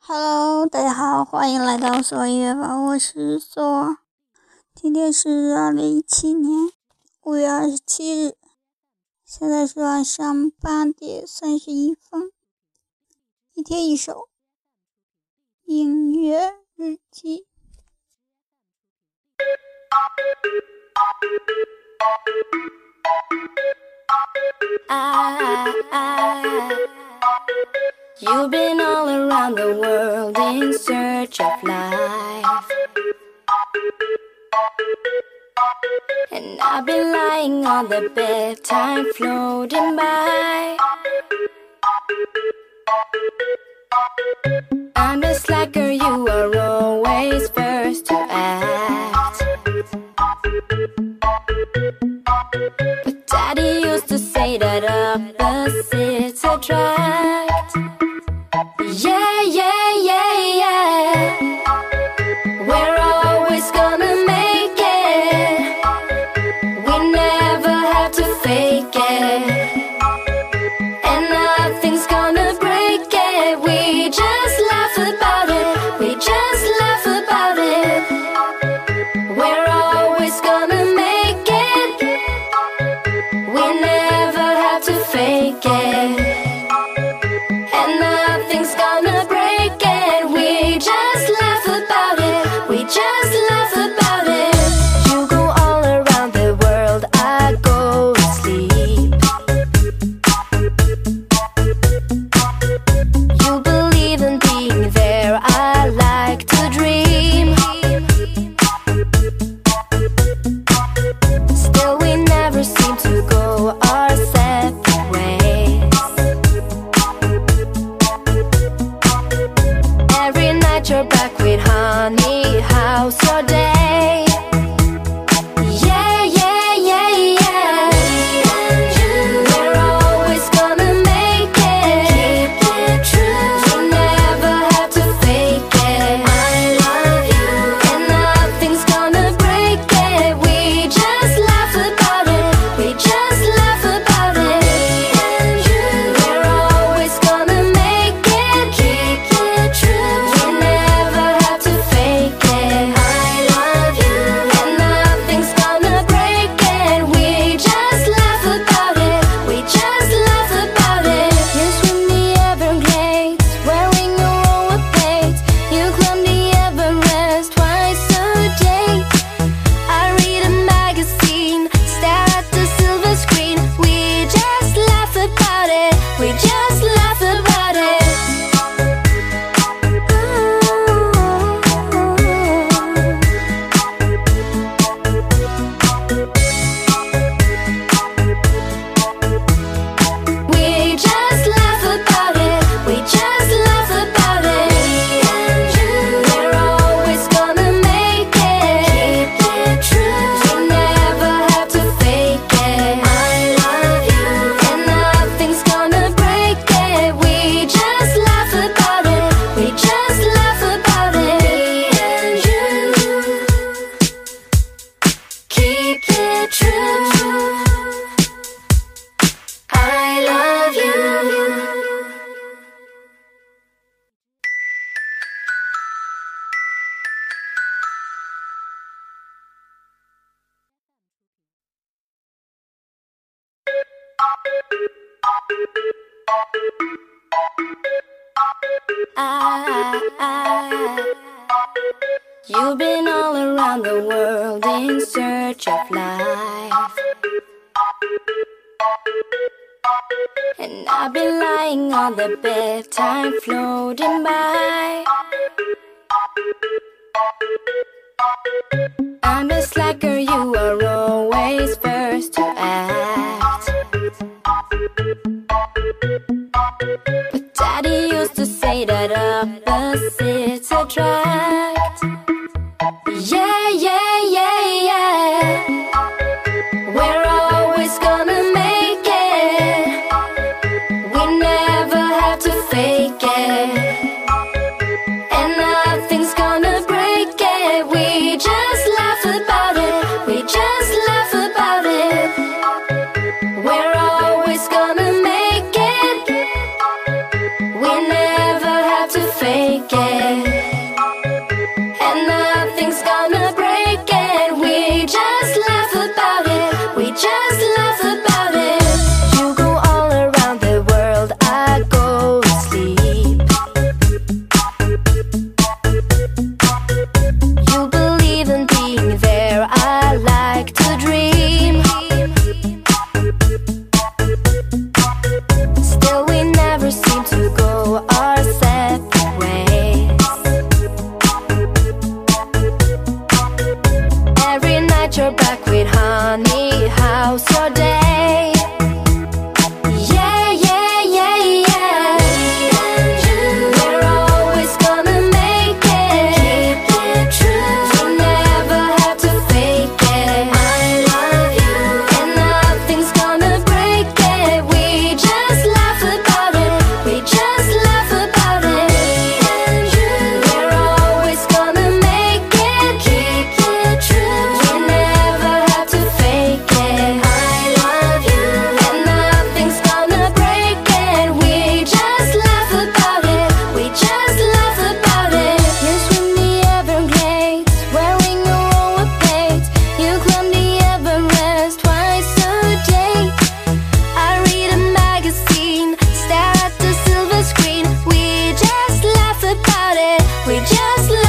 Hello，大家好，欢迎来到索音乐坊，我是索。今天是二零一七年五月二十七日，现在是晚上八点三十一分。一天一首音乐日记。You've been all around the world in search of life. And I've been lying on the bed, time floating by. I'm a slacker, you are always first to act. But daddy used to say that opposites attract. Yeah, yeah, yeah, yeah. We're always gonna make it. We never have to fake it. I, you've been all around the world in search of life. And I've been lying on the bed, time floating by. I'm a slacker, you are always first to act. That back with honey house. We just